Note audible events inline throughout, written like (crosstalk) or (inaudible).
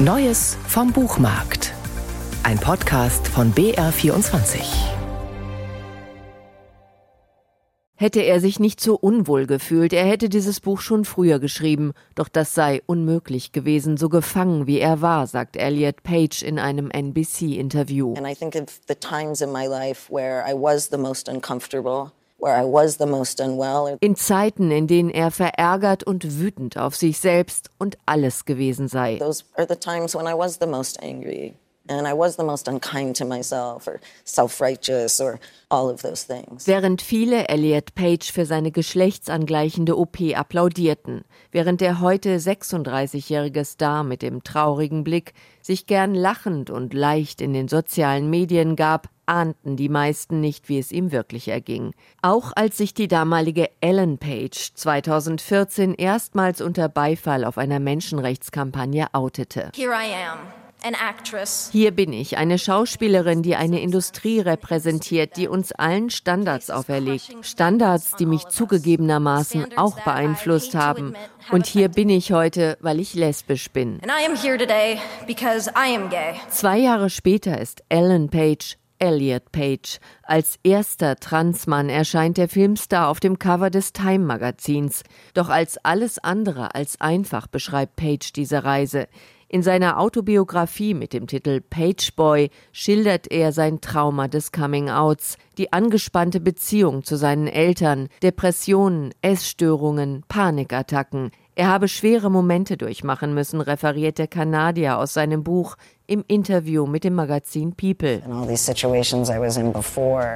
Neues vom Buchmarkt. Ein Podcast von BR24. Hätte er sich nicht so unwohl gefühlt, er hätte dieses Buch schon früher geschrieben, doch das sei unmöglich gewesen, so gefangen wie er war, sagt Elliot Page in einem NBC-Interview. And I think of the times in my life where I was the most uncomfortable. In Zeiten, in denen er verärgert und wütend auf sich selbst und alles gewesen sei. Those are the times when I was the most angry and I was the most unkind to myself or self-righteous or all of those things. Während viele Elliot Page für seine geschlechtsangleichende OP applaudierten, während der heute 36-jährige Star mit dem traurigen Blick sich gern lachend und leicht in den sozialen Medien gab, ahnten die meisten nicht, wie es ihm wirklich erging. Auch als sich die damalige Ellen Page 2014 erstmals unter Beifall auf einer Menschenrechtskampagne outete. Here I am. Hier bin ich, eine Schauspielerin, die eine Industrie repräsentiert, die uns allen Standards auferlegt. Standards, die mich zugegebenermaßen auch beeinflusst haben. Und hier bin ich heute, weil ich lesbisch bin. Zwei Jahre später ist Ellen Page Elliot Page. Als erster Transmann erscheint der Filmstar auf dem Cover des Time Magazins. Doch als alles andere als einfach beschreibt Page diese Reise. In seiner Autobiografie mit dem Titel Page Boy schildert er sein Trauma des Coming-Outs, die angespannte Beziehung zu seinen Eltern, Depressionen, Essstörungen, Panikattacken. Er habe schwere Momente durchmachen müssen, referiert der Kanadier aus seinem Buch im Interview mit dem Magazin People.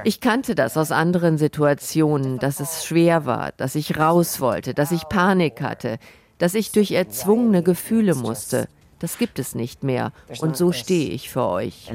Ich kannte das aus anderen Situationen, dass es schwer war, dass ich raus wollte, dass ich Panik hatte, dass ich durch erzwungene Gefühle musste. Das gibt es nicht mehr. Und so stehe ich für euch.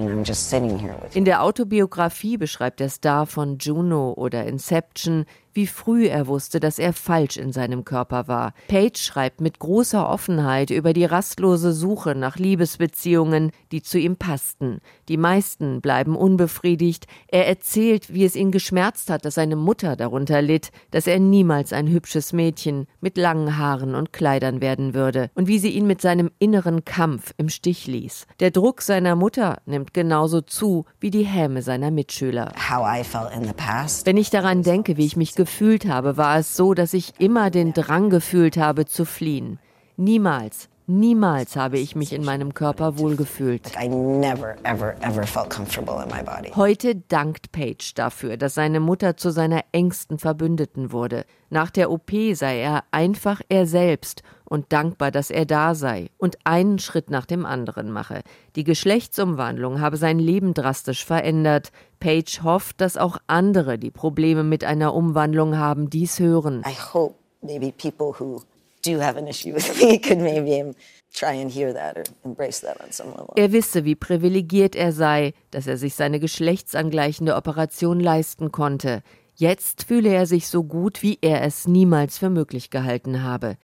In der Autobiografie beschreibt der Star von Juno oder Inception, wie früh er wusste, dass er falsch in seinem Körper war. Page schreibt mit großer Offenheit über die rastlose Suche nach Liebesbeziehungen, die zu ihm passten. Die meisten bleiben unbefriedigt. Er erzählt, wie es ihn geschmerzt hat, dass seine Mutter darunter litt, dass er niemals ein hübsches Mädchen mit langen Haaren und Kleidern werden würde und wie sie ihn mit seinem inneren Kampf im Stich ließ. Der Druck seiner Mutter nimmt genauso zu wie die Häme seiner Mitschüler. Wenn ich daran denke, wie ich mich gefühlt habe, war es so, dass ich immer den Drang gefühlt habe zu fliehen. Niemals, niemals habe ich mich in meinem Körper wohlgefühlt. Heute dankt Page dafür, dass seine Mutter zu seiner engsten Verbündeten wurde. Nach der OP sei er einfach er selbst und dankbar, dass er da sei und einen Schritt nach dem anderen mache. Die Geschlechtsumwandlung habe sein Leben drastisch verändert. Page hofft, dass auch andere, die Probleme mit einer Umwandlung haben, dies hören. I hope maybe people who do have an issue with me (laughs) could maybe try and hear that or embrace that on some level. Er wisse, wie privilegiert er sei, dass er sich seine geschlechtsangleichende Operation leisten konnte. Jetzt fühle er sich so gut, wie er es niemals für möglich gehalten habe.